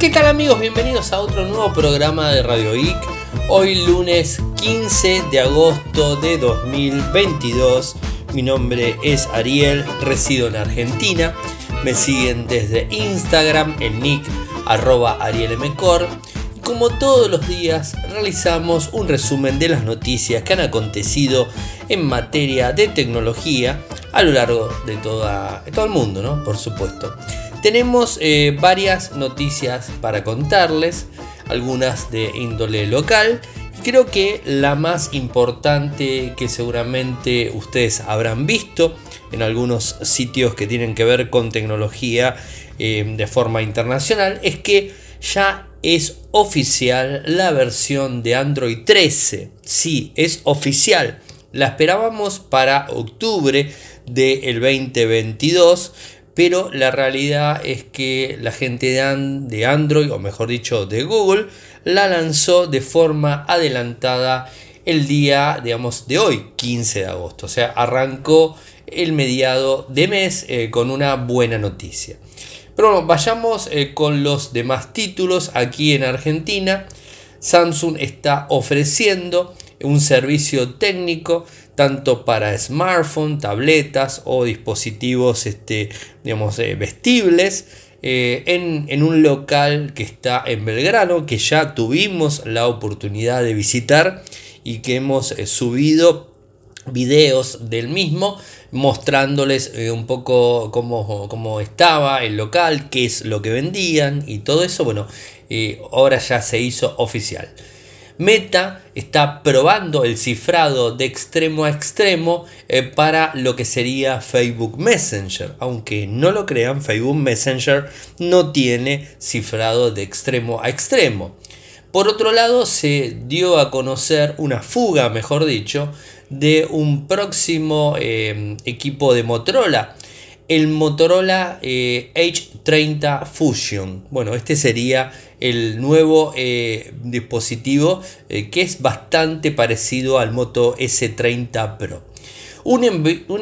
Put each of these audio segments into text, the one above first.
¿Qué tal amigos? Bienvenidos a otro nuevo programa de Radio Geek. Hoy lunes 15 de agosto de 2022. Mi nombre es Ariel, resido en Argentina. Me siguen desde Instagram, el nick arroba como todos los días realizamos un resumen de las noticias que han acontecido en materia de tecnología a lo largo de, toda, todo el mundo, ¿no? Por supuesto. Tenemos eh, varias noticias para contarles, algunas de índole local. Creo que la más importante que seguramente ustedes habrán visto en algunos sitios que tienen que ver con tecnología eh, de forma internacional es que ya es oficial la versión de Android 13. Sí, es oficial. La esperábamos para octubre del 2022 pero la realidad es que la gente de, Android, o mejor dicho de Google, la lanzó de forma adelantada el día, digamos, de hoy, 15 de agosto. O sea, arrancó el mediado de mes eh, con una buena noticia. Pero bueno, vayamos eh, con los demás títulos aquí en Argentina. Samsung está ofreciendo un servicio técnico tanto para smartphone, tabletas o dispositivos este, digamos, eh, vestibles. Eh, en, un local que está en Belgrano, que ya tuvimos la oportunidad de visitar y que hemos eh, subido videos del mismo mostrándoles un poco cómo, cómo, estaba el local, qué es lo que vendían y todo eso. Bueno, ahora ya se hizo oficial. Meta está probando el cifrado de extremo a extremo eh, para lo que sería Facebook Messenger. Aunque no lo crean, Facebook Messenger no tiene cifrado de extremo a extremo. Por otro lado, se dio a conocer una fuga, mejor dicho, de un próximo eh, equipo de Motorola el Motorola H30 eh, Fusion. Bueno, este sería el nuevo eh, dispositivo eh, que es bastante parecido al Moto S30 Pro. Un,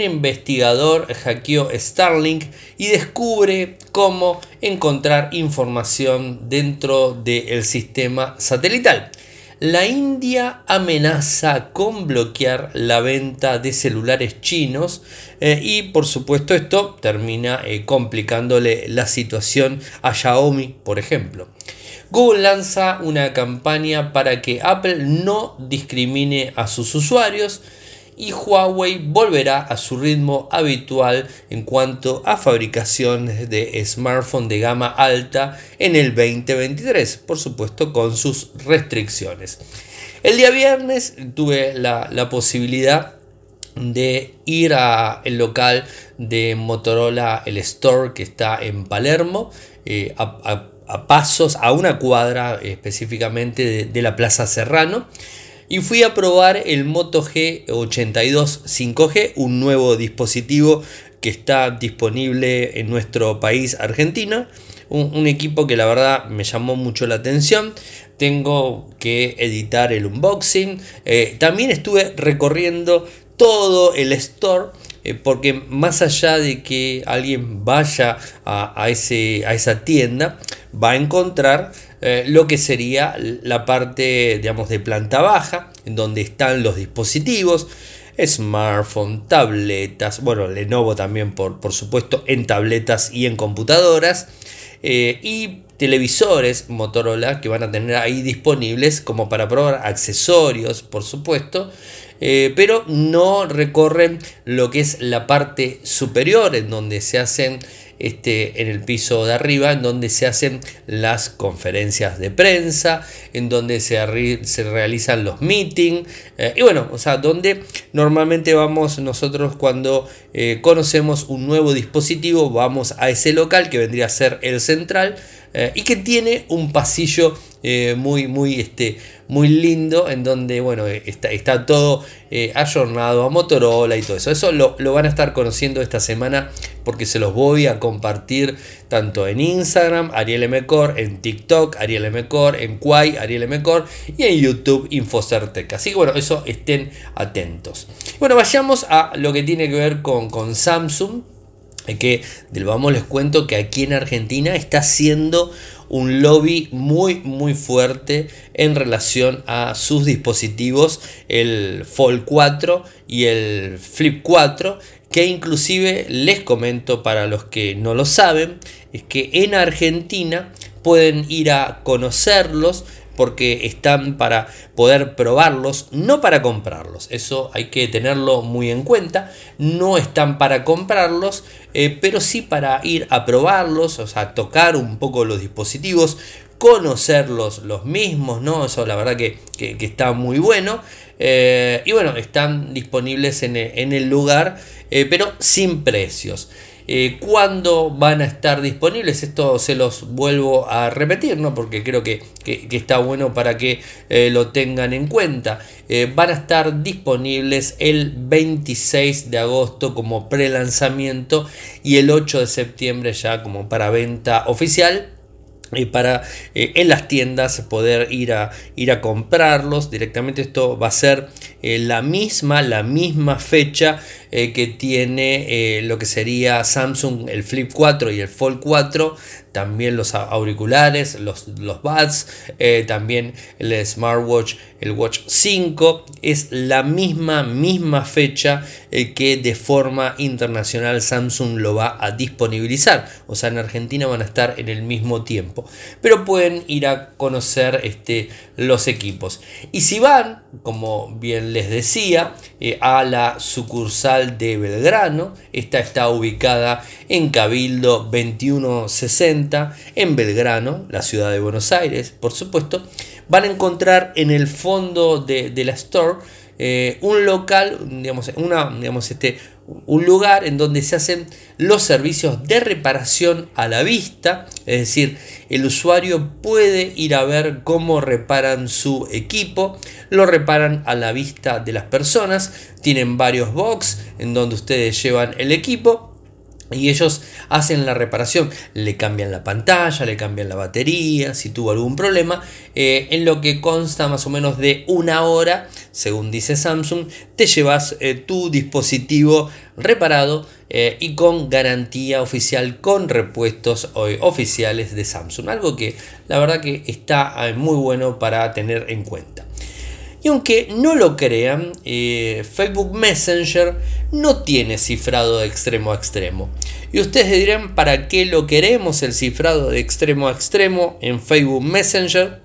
investigador hackeó Starlink y descubre cómo encontrar información dentro del sistema satelital. La India amenaza con bloquear la venta de celulares chinos eh, y por supuesto esto termina complicándole la situación a Xiaomi, por ejemplo. Google lanza una campaña para que Apple no discrimine a sus usuarios y Huawei volverá a su ritmo habitual en cuanto a fabricación de smartphones de gama alta en el 2023, por supuesto con sus restricciones. El día viernes tuve la, posibilidad de ir al local de Motorola, el store que está en Palermo, eh, a, pasos, a una cuadra específicamente de la Plaza Serrano y fui a probar el Moto G82 5G, un nuevo dispositivo que está disponible en nuestro país, Argentina. Un, equipo que la verdad me llamó mucho la atención. Tengo que editar el unboxing. Eh, también estuve recorriendo todo el store eh, porque más allá de que alguien vaya a, ese, a esa tienda, va a encontrar eh, lo que sería la parte, digamos, de planta baja, en donde están los dispositivos, smartphone, tabletas, bueno, Lenovo también, por, por supuesto, en tabletas y en computadoras, eh, y televisores Motorola que van a tener ahí disponibles como para probar accesorios, por supuesto, eh, pero no recorren lo que es la parte superior en donde se hacen este, en el piso de arriba, en donde se hacen las conferencias de prensa, en donde se, se realizan los meetings, eh, y bueno, o sea, donde normalmente vamos nosotros cuando eh, conocemos un nuevo dispositivo, vamos a ese local que vendría a ser el central, y que tiene un pasillo eh, muy, muy, este, muy lindo en donde, bueno, está, está todo eh, ayornado a Motorola y todo eso. Eso lo, van a estar conociendo esta semana porque se los voy a compartir tanto en Instagram, Ariel Mcor, en TikTok, Ariel Mcor, en Quai, Ariel Mcor y en YouTube, Infocertec. Así que bueno, eso estén atentos. Bueno, vayamos a lo que tiene que ver con, con Samsung que del vamos les cuento que aquí en Argentina está haciendo un lobby muy muy fuerte en relación a sus dispositivos, el Fold 4 y el Flip 4, que inclusive les comento para los que no lo saben, es que en Argentina pueden ir a conocerlos porque están para poder probarlos, no para comprarlos. Eso hay que tenerlo muy en cuenta. No están para comprarlos, eh, pero sí para ir a probarlos, o sea, tocar un poco los dispositivos, conocerlos los mismos, ¿no? Eso la verdad que, está muy bueno. Eh, y bueno, están disponibles en el, lugar, eh, pero sin precios. Eh, ¿Cuándo van a estar disponibles? Esto se los vuelvo a repetir, ¿no? porque creo que, está bueno para que eh, lo tengan en cuenta. Eh, van a estar disponibles el 26 de agosto como pre-lanzamiento y el 8 de septiembre ya como para venta oficial para en las tiendas poder ir a, ir a comprarlos directamente esto va a ser la misma la misma fecha eh, que tiene eh, lo que sería Samsung el Flip 4 y el Fold 4, también los auriculares, los, los buds, eh, también el smartwatch, el Watch 5, es la misma, misma fecha que de forma internacional Samsung lo va a disponibilizar, o sea, en Argentina van a estar en el mismo tiempo, pero pueden ir a conocer este, los equipos. Y si van, como bien les decía, a la sucursal de Belgrano. Esta está ubicada en Cabildo 2160 en Belgrano, la ciudad de Buenos Aires, por supuesto. Van a encontrar en el fondo de, la store eh, un local, digamos, una, digamos, este, un lugar en donde se hacen los servicios de reparación a la vista, es decir, el usuario puede ir a ver cómo reparan su equipo, lo reparan a la vista de las personas, tienen varios box en donde ustedes llevan el equipo y ellos hacen la reparación, le cambian la pantalla, le cambian la batería, si tuvo algún problema, eh, en lo que consta más o menos de una hora, según dice Samsung, te llevas eh, tu dispositivo reparado eh, y con garantía oficial con repuestos oficiales de Samsung. Algo que la verdad que está muy bueno para tener en cuenta. Y aunque no lo crean, eh, Facebook Messenger no tiene cifrado de extremo a extremo. Y ustedes dirán, ¿para qué lo queremos el cifrado de extremo a extremo en Facebook Messenger?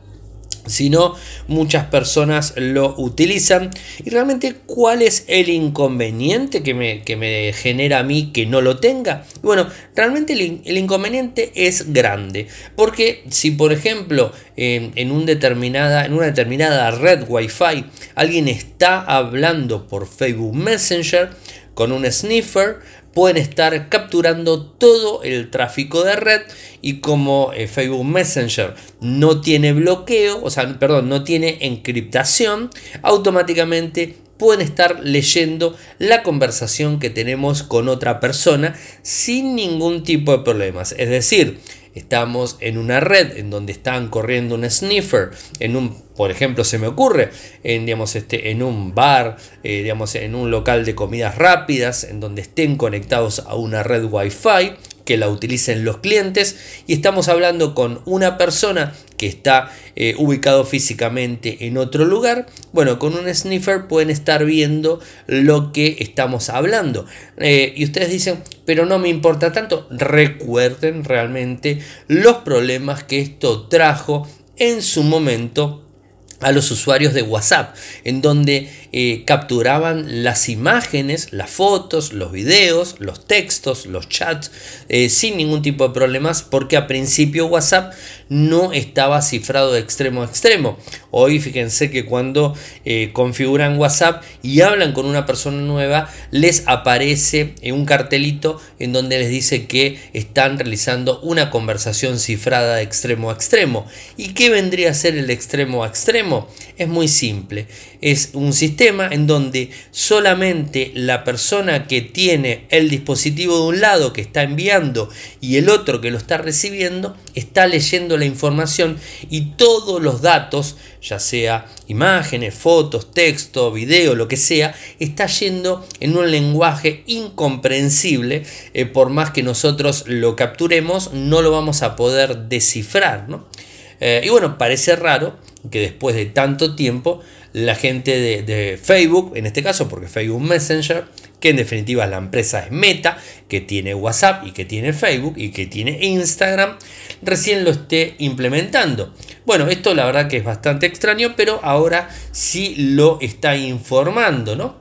Sino muchas personas lo utilizan. Y realmente, ¿cuál es el inconveniente que me, que me genera a mí que no lo tenga? Bueno, realmente el, inconveniente es grande, porque si por ejemplo en, un determinada, en una determinada red Wi-Fi alguien está hablando por Facebook Messenger con un sniffer, pueden estar capturando todo el tráfico de red y como eh, Facebook Messenger no tiene bloqueo, o sea, perdón, no tiene encriptación, automáticamente pueden estar leyendo la conversación que tenemos con otra persona sin ningún tipo de problemas. Es decir, estamos en una red en donde están corriendo un sniffer, en un, por ejemplo, se me ocurre, en, digamos, este, en un bar, eh, digamos, en un local de comidas rápidas, en donde estén conectados a una red Wi-Fi, que la utilicen los clientes. Y estamos hablando con una persona que está eh, ubicado físicamente en otro lugar, bueno, con un sniffer pueden estar viendo lo que estamos hablando. Eh, y ustedes dicen, pero no me importa tanto, recuerden realmente los problemas que esto trajo en su momento a los usuarios de WhatsApp, en donde eh, capturaban las imágenes, las fotos, los videos, los textos, los chats, eh, sin ningún tipo de problemas, porque a principio WhatsApp no estaba cifrado de extremo a extremo. Hoy fíjense que cuando eh, configuran WhatsApp y hablan con una persona nueva, les aparece un cartelito en donde les dice que están realizando una conversación cifrada de extremo a extremo. ¿Y qué vendría a ser el extremo a extremo? Es muy simple. Es un sistema en donde solamente la persona que tiene el dispositivo de un lado que está enviando y el otro que lo está recibiendo está leyendo la información y todos los datos, ya sea imágenes, fotos, texto, video, lo que sea, está yendo en un lenguaje incomprensible. Eh, por más que nosotros lo capturemos, no lo vamos a poder descifrar. Eh, y bueno, parece raro que después de tanto tiempo la gente de, Facebook, en este caso porque Facebook Messenger, que en definitiva la empresa es Meta, que tiene WhatsApp y que tiene Facebook y que tiene Instagram, recién lo esté implementando. Bueno, esto la verdad que es bastante extraño, pero ahora sí lo está informando, ¿no?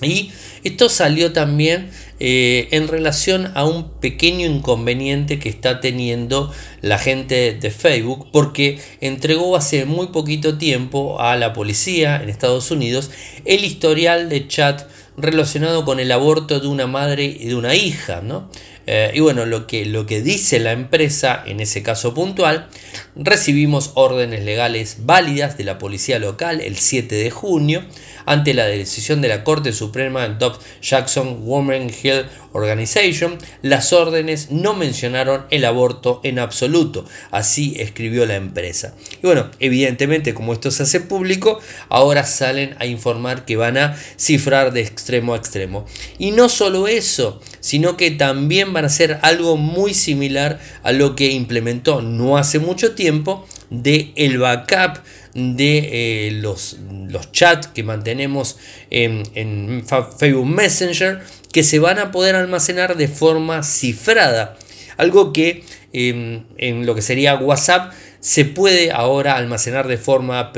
Y esto salió también eh, en relación a un pequeño inconveniente que está teniendo la gente de Facebook porque entregó hace muy poquito tiempo a la policía en Estados Unidos el historial de chat relacionado con el aborto de una madre y de una hija, ¿no? Eh, y bueno, lo que, lo que dice la empresa en ese caso puntual, recibimos órdenes legales válidas de la policía local el 7 de junio ante la decisión de la Corte Suprema Dobbs Jackson Women Hill Organization, las órdenes no mencionaron el aborto en absoluto, así escribió la empresa. Y bueno, evidentemente como esto se hace público, ahora salen a informar que van a cifrar de extremo a extremo. Y no solo eso, sino que también van a hacer algo muy similar a lo que implementó no hace mucho tiempo de el backup de eh, los, los chats que mantenemos en, Facebook Messenger que se van a poder almacenar de forma cifrada. Algo que em, en lo que sería WhatsApp se puede ahora almacenar de forma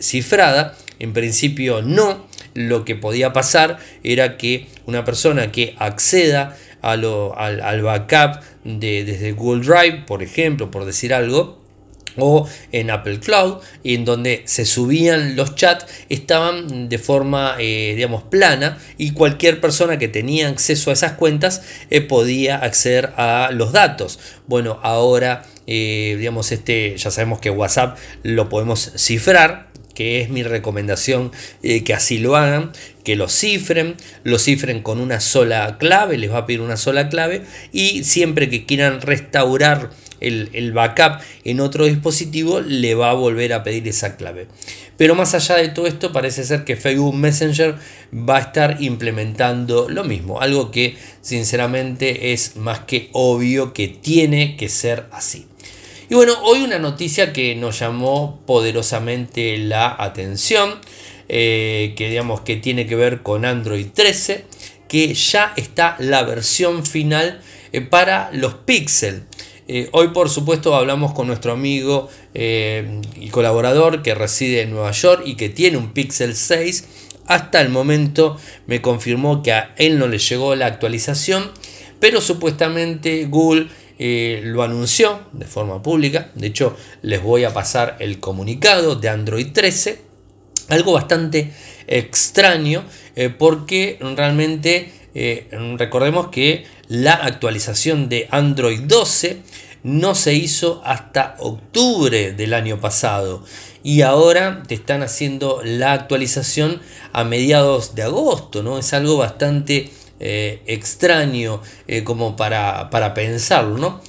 cifrada. En principio no. Lo que podía pasar era que una persona que acceda a lo, al, backup de, desde Google Drive, por ejemplo, por decir algo, o en Apple Cloud, en donde se subían los chats, estaban de forma, eh, digamos, plana y cualquier persona que tenía acceso a esas cuentas eh, podía acceder a los datos. Bueno, ahora, eh, digamos, este, ya sabemos que WhatsApp lo podemos cifrar, que es mi recomendación que así lo hagan, que lo cifren, lo cifren con una sola clave, les va a pedir una sola clave y siempre que quieran restaurar el, backup en otro dispositivo, le va a volver a pedir esa clave. Pero más allá de todo esto, parece ser que Facebook Messenger va a estar implementando lo mismo, algo que sinceramente es más que obvio que tiene que ser así. Y bueno, hoy una noticia que nos llamó poderosamente la atención, eh, que digamos que tiene que ver con Android 13, que ya está la versión final eh, para los Pixel. Eh, hoy por supuesto hablamos con nuestro amigo y colaborador que reside en Nueva York y que tiene un Pixel 6. Hasta el momento me confirmó que a él no le llegó la actualización, pero supuestamente Google eh, lo anunció de forma pública. De hecho, les voy a pasar el comunicado de Android 13. Algo bastante extraño porque realmente recordemos que la actualización de Android 12 no se hizo hasta octubre del año pasado y ahora te están haciendo la actualización a mediados de agosto, ¿no? Es algo bastante eh, extraño eh, como para, para, pensarlo, ¿no?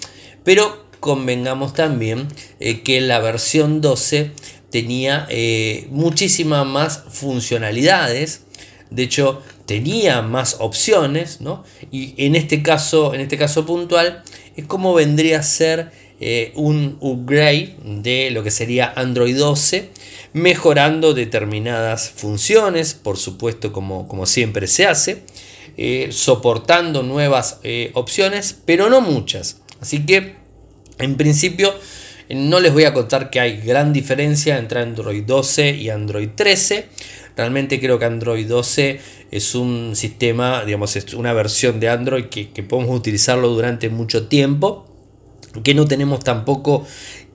Pero convengamos también eh, que la versión 12 tenía muchísimas más funcionalidades, de hecho tenía más opciones, ¿no? Y en este caso, en este caso puntual, es como vendría a ser un upgrade de lo que sería Android 12, mejorando determinadas funciones, por supuesto, como, como siempre se hace, eh, soportando nuevas eh, opciones, pero no muchas. Así que, en principio, no les voy a contar que hay gran diferencia entre Android 12 y Android 13. Realmente creo que Android 12 es un sistema, digamos, es una versión de Android que, podemos utilizarlo durante mucho tiempo, que no tenemos tampoco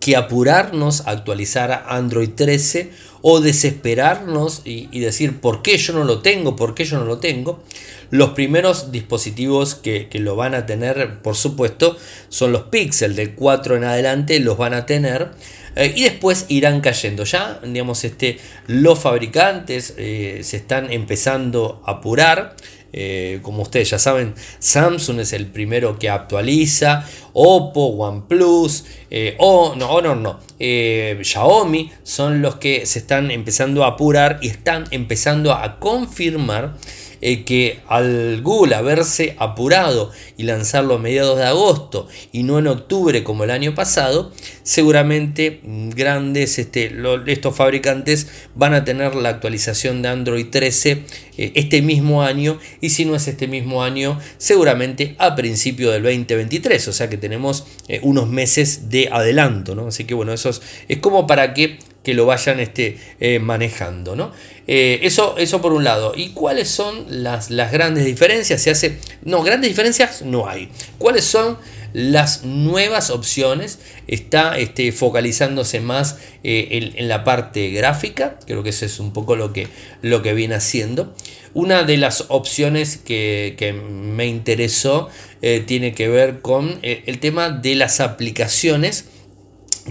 que apurarnos a actualizar a Android 13 o desesperarnos y, decir por qué yo no lo tengo, por qué yo no lo tengo. Los primeros dispositivos que, lo van a tener, por supuesto, son los Pixel, del 4 en adelante los van a tener. Eh, y después irán cayendo. Ya, digamos, este, los fabricantes eh, se están empezando a apurar. Eh, como ustedes ya saben, Samsung es el primero que actualiza, Oppo, OnePlus, eh, no, no, eh, Xiaomi son los que se están empezando a apurar y están empezando a confirmar que al Google haberse apurado y lanzarlo a mediados de agosto y no en octubre como el año pasado, seguramente grandes este, estos fabricantes van a tener la actualización de Android 13 eh, este mismo año y si no es este mismo año, seguramente a principio del 2023, o sea que tenemos eh, unos meses de adelanto, ¿no? Así que bueno, eso es, es como para que que lo vayan este, eh, manejando. ¿no? Eh, eso, eso por un lado. ¿Y cuáles son las, las, grandes diferencias? Se hace. No, grandes diferencias no hay. ¿Cuáles son las nuevas opciones? Está este, focalizándose más eh, en, la parte gráfica. Creo que eso es un poco lo que, lo que viene haciendo. Una de las opciones que, que me interesó tiene que ver con el tema de las aplicaciones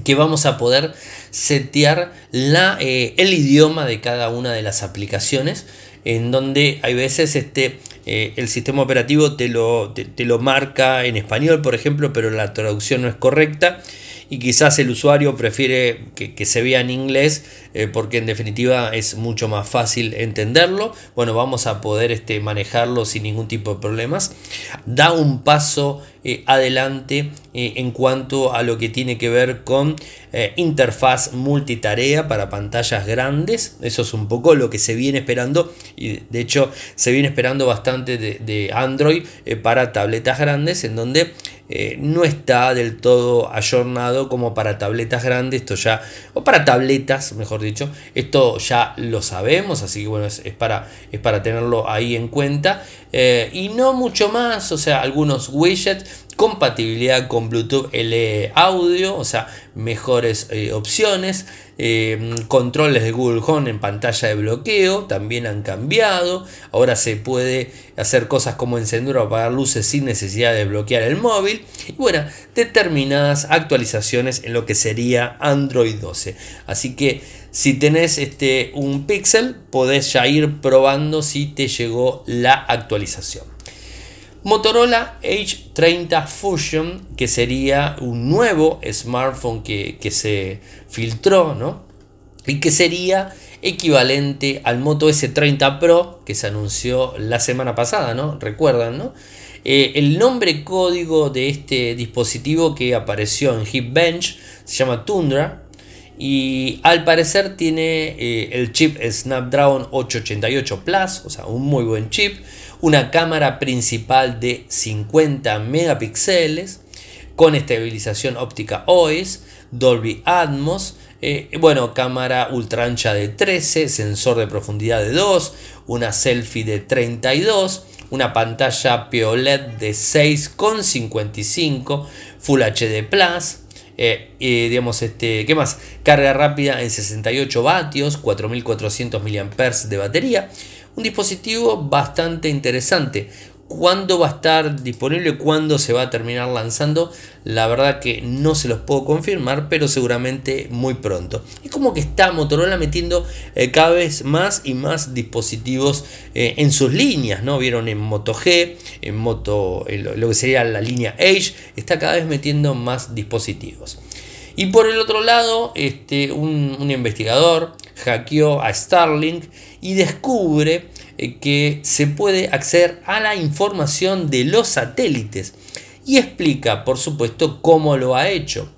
que vamos a poder setear la, eh, el idioma de cada una de las aplicaciones en donde hay veces este, eh, el sistema operativo te lo, te lo marca en español por ejemplo pero la traducción no es correcta y quizás el usuario prefiere que, se vea en inglés eh, porque en definitiva es mucho más fácil entenderlo. Bueno, vamos a poder este, manejarlo sin ningún tipo de problemas. Da un paso eh, adelante eh, en cuanto a lo que tiene que ver con interfaz multitarea para pantallas grandes. Eso es un poco lo que se viene esperando y de hecho se viene esperando bastante de, Android para tabletas grandes en donde no está del todo ayornado como para tabletas grandes, esto ya, o para tabletas, mejor dicho, esto ya lo sabemos, así que bueno, es, para, es para tenerlo ahí en cuenta. Eh, y no mucho más, o sea, algunos widgets compatibilidad con Bluetooth LE audio, o sea, mejores eh, opciones. Eh, controles de Google Home en pantalla de bloqueo también han cambiado. Ahora se puede hacer cosas como encender o apagar luces sin necesidad de bloquear el móvil. Y bueno, determinadas actualizaciones en lo que sería Android 12. Así que si tenés este, un Pixel, podés ya ir probando si te llegó la actualización. Motorola H30 Fusion, que sería un nuevo smartphone que, se filtró, ¿no? Y que sería equivalente al Moto S30 Pro que se anunció la semana pasada, ¿no? Recuerdan, ¿no? Eh, el nombre código de este dispositivo que apareció en Hipbench se llama Tundra y al parecer tiene eh, el chip Snapdragon 888 Plus, o sea, un muy buen chip una cámara principal de 50 megapíxeles con estabilización óptica OIS, Dolby Atmos, eh, bueno, cámara ultra ancha de 13, sensor de profundidad de 2, una selfie de 32, una pantalla POLED de 6,55, Full HD Plus, eh, digamos, este, ¿qué más? Carga rápida en 68 vatios, 4400 mAh de batería un dispositivo bastante interesante. ¿Cuándo va a estar disponible? ¿Cuándo se va a terminar lanzando? La verdad que no se los puedo confirmar, pero seguramente muy pronto. Es como que está Motorola metiendo eh, cada vez más y más dispositivos eh, en sus líneas, ¿no? Vieron en Moto G, en Moto, lo que sería la línea Edge, está cada vez metiendo más dispositivos. Y por el otro lado, este, un, un investigador hackeó a Starlink y descubre eh, que se puede acceder a la información de los satélites y explica, por supuesto, cómo lo ha hecho.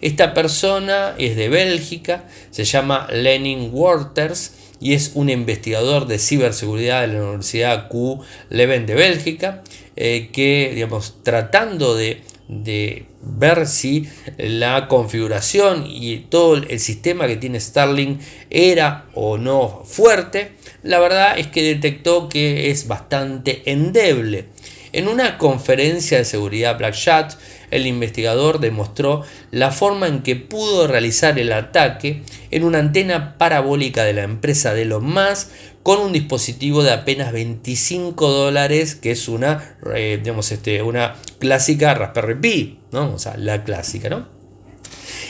Esta persona es de Bélgica, se llama Lenin Waters y es un investigador de ciberseguridad de la Universidad Q Leuven de Bélgica, eh, que, digamos, tratando de de ver si la configuración y todo el sistema que tiene Starlink era o no fuerte, la verdad es que detectó que es bastante endeble. En una conferencia de seguridad Black Shot, el investigador demostró la forma en que pudo realizar el ataque en una antena parabólica de la empresa de Elon Musk con un dispositivo de apenas 25 dólares, que es una, eh, este, una clásica Raspberry Pi, ¿no? O sea, la clásica, ¿no?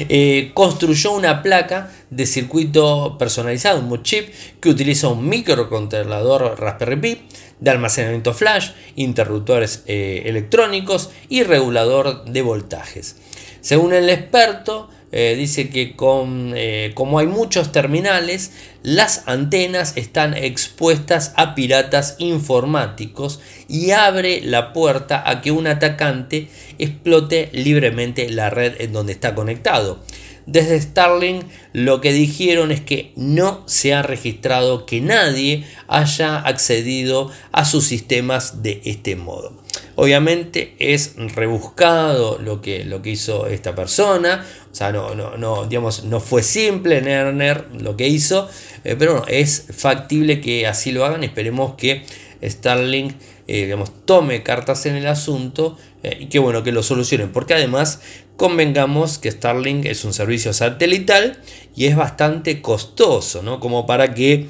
Eh, construyó una placa de circuito personalizado, un chip, que utiliza un microcontrolador Raspberry Pi de almacenamiento flash, interruptores eh, electrónicos y regulador de voltajes. Según el experto, eh, dice que con, como hay muchos terminales, las antenas están expuestas a piratas informáticos y abre la puerta a que un atacante explote libremente la red en donde está conectado. Desde Starlink lo que dijeron es que no se ha registrado que nadie haya accedido a sus sistemas de este modo. Obviamente es rebuscado lo que, lo que hizo esta persona, o sea, no, no, no, digamos, no fue simple Nerner lo que hizo, eh, pero es factible que así lo hagan. Esperemos que Starlink eh, digamos, tome cartas en el asunto eh, y que bueno que lo solucionen, porque además convengamos que Starlink es un servicio satelital y es bastante costoso, ¿no? Como para que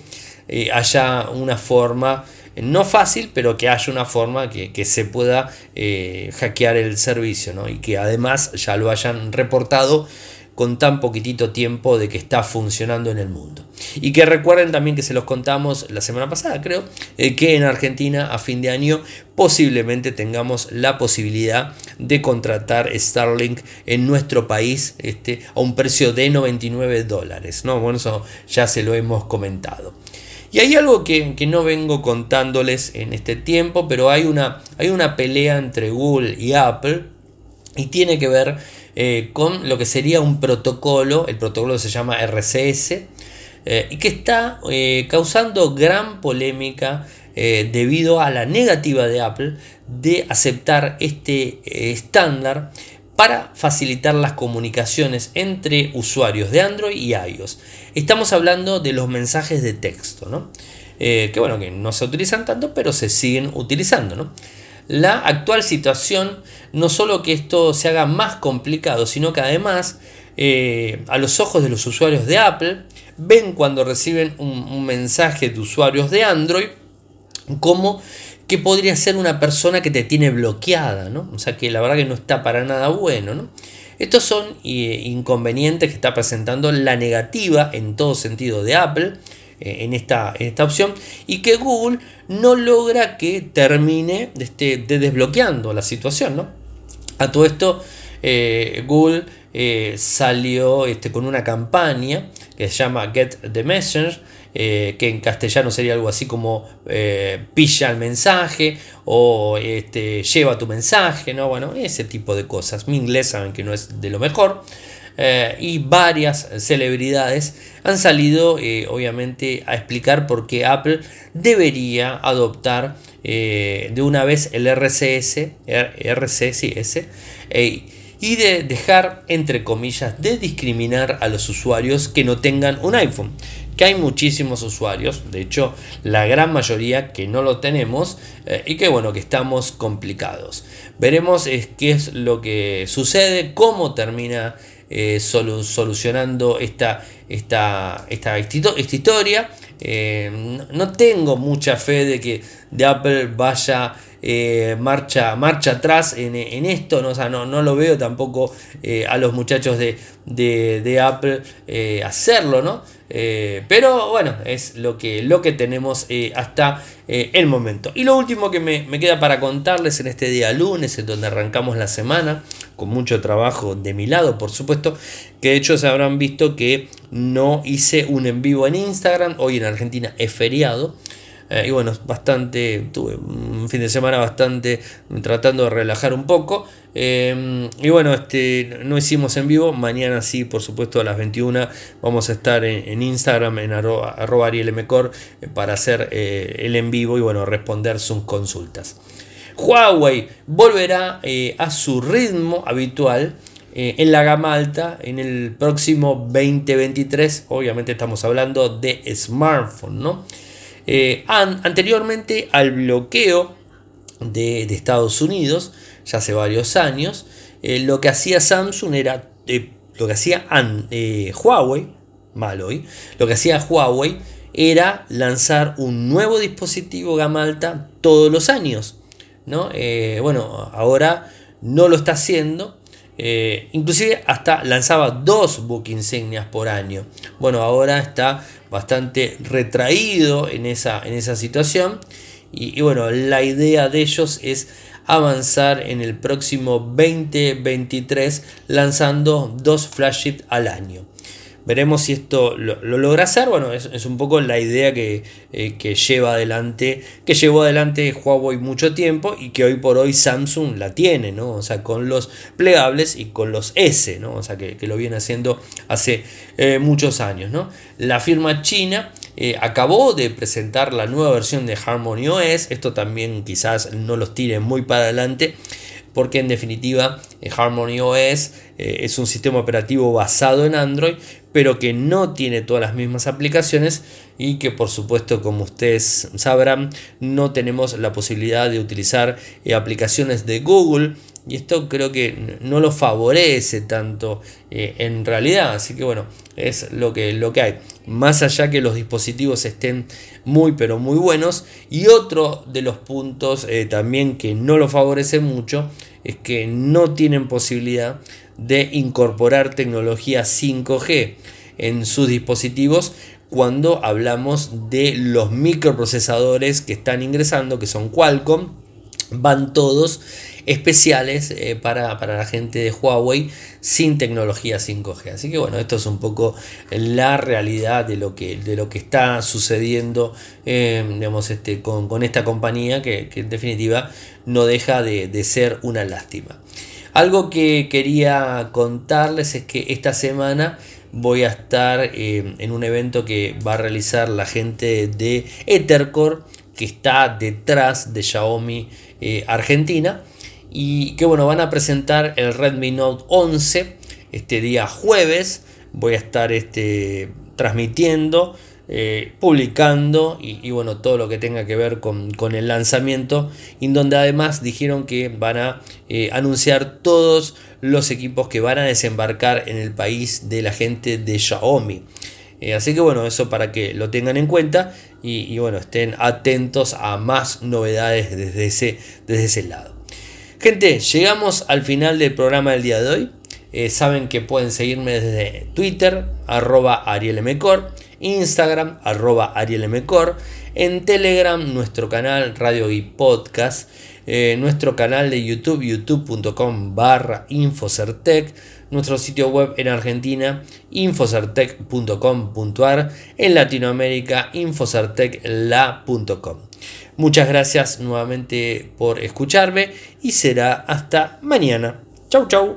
haya una forma no fácil, pero que haya una forma que, se pueda hackear el servicio ¿no? y que además ya lo hayan reportado con tan poquitito tiempo de que está funcionando en el mundo. Y que recuerden también que se los contamos la semana pasada, creo, eh, que en Argentina a fin de año posiblemente tengamos la posibilidad de contratar Starlink en nuestro país este, a un precio de 99 dólares. ¿no? Bueno, eso ya se lo hemos comentado. Y hay algo que, no vengo contándoles en este tiempo, pero hay una, hay una pelea entre Google y Apple y tiene que ver eh, con lo que sería un protocolo, el protocolo se llama RCS, eh, y que está eh, causando gran polémica debido a la negativa de Apple de aceptar este estándar para facilitar las comunicaciones entre usuarios de Android y iOS. Estamos hablando de los mensajes de texto, ¿no? que bueno, que no se utilizan tanto, pero se siguen utilizando, ¿no? la actual situación no solo que esto se haga más complicado, sino que además eh, a los ojos de los usuarios de Apple ven cuando reciben un, mensaje de usuarios de Android como que podría ser una persona que te tiene bloqueada, ¿no? O sea que la verdad que no está para nada bueno, ¿no? Estos son eh, inconvenientes que está presentando la negativa en todo sentido de Apple eh, en, esta, esta opción y que Google no logra que termine este, de desbloqueando la situación. ¿no? A todo esto, eh, Google eh, salió este, con una campaña que se llama Get the Message, que en castellano sería algo así como pilla el mensaje o este, lleva tu mensaje, ¿no? Bueno, ese tipo de cosas. Mi inglés saben que no es de lo mejor. Eh, y varias celebridades han salido eh, obviamente a explicar por qué Apple debería adoptar eh, de una vez el RCS, RCS y de dejar entre comillas de discriminar a los usuarios que no tengan un iPhone que hay muchísimos usuarios, de hecho la gran mayoría que no lo tenemos y que bueno, que estamos complicados. Veremos qué es lo que sucede, cómo termina eh, solucionando esta, esta, esta, historia. Eh, no tengo mucha fe de que Apple vaya eh, marcha, marcha atrás en, esto, ¿no? O no, no, lo veo tampoco a los muchachos de, de Apple hacerlo, ¿no? Eh, pero bueno, es lo que, lo que tenemos eh, hasta eh, el momento. Y lo último que me, queda para contarles en este día lunes, en donde arrancamos la semana, con mucho trabajo de mi lado, por supuesto, que de hecho se habrán visto que no hice un en vivo en Instagram, hoy en Argentina es feriado. Eh, y bueno, bastante, tuve un fin de semana bastante tratando de relajar un poco. Eh, y bueno, este, no hicimos en vivo. Mañana sí, por supuesto, a las 21 vamos a estar en, Instagram, en arroba, arroba eh, para hacer el en vivo y bueno, responder sus consultas. Huawei volverá a su ritmo habitual en la gama alta en el próximo 2023. Obviamente estamos hablando de smartphone, ¿no? Eh, anteriormente al bloqueo de, Estados Unidos, ya hace varios años. Eh, lo que hacía Samsung era, eh, lo que hacía Huawei, mal hoy, lo que hacía Huawei era lanzar un nuevo dispositivo gama alta todos los años. ¿no? bueno, ahora no lo está haciendo. Inclusive hasta lanzaba dos book insignias por año. Bueno, ahora está bastante retraído en esa, en esa situación. Y, bueno, la idea de ellos es avanzar en el próximo 2023 lanzando dos flagships al año. Veremos si esto lo, logra hacer. Bueno, es, un poco la idea que, eh, que, lleva adelante, que llevó adelante Huawei mucho tiempo y que hoy por hoy Samsung la tiene, ¿no? O sea, con los plegables y con los S, ¿no? O sea, que, lo viene haciendo hace eh, muchos años, ¿no? La firma china eh, acabó de presentar la nueva versión de Harmony OS. Esto también quizás no los tire muy para adelante porque en definitiva Harmony OS es un sistema operativo basado en Android, pero que no tiene todas las mismas aplicaciones y que por supuesto como ustedes sabrán no tenemos la posibilidad de utilizar eh, aplicaciones de Google y esto creo que no lo favorece tanto eh, en realidad. Así que bueno es lo que, lo que hay. Más allá que los dispositivos estén muy pero muy buenos y otro de los puntos eh, también que no lo favorece mucho es que no tienen posibilidad de incorporar tecnología 5G en sus dispositivos cuando hablamos de los microprocesadores que están ingresando, que son Qualcomm, van todos especiales eh, para, la gente de Huawei sin tecnología 5G. Así que bueno, esto es un poco la realidad de lo que, de lo que está sucediendo eh, digamos, este, con, esta compañía que, en definitiva no deja de ser una lástima. Algo que quería contarles es que esta semana voy a estar eh, en un evento que va a realizar la gente de Ethercore, que está detrás de Xiaomi eh, Argentina. Y que bueno, van a presentar el Redmi Note 11 este día jueves. Voy a estar este, transmitiendo eh, publicando y, bueno, todo lo que tenga que ver con, el lanzamiento, en donde además dijeron que van a eh, anunciar todos los equipos que van a desembarcar en el país de la gente de Xiaomi. Eh, así que bueno, eso para que lo tengan en cuenta y, bueno, estén atentos a más novedades desde ese, desde ese lado. Gente, llegamos al final del programa del día de hoy. saben que pueden seguirme desde Twitter, arroba arielmcor Instagram, arroba arielmcor, en Telegram, nuestro canal Radio y Podcast, eh, nuestro canal de YouTube, youtube.com barra Infocertec, nuestro sitio web en Argentina, infocertec.com.ar, en Latinoamérica, infocertecla.com. Muchas gracias nuevamente por escucharme y será hasta mañana. Chau chau.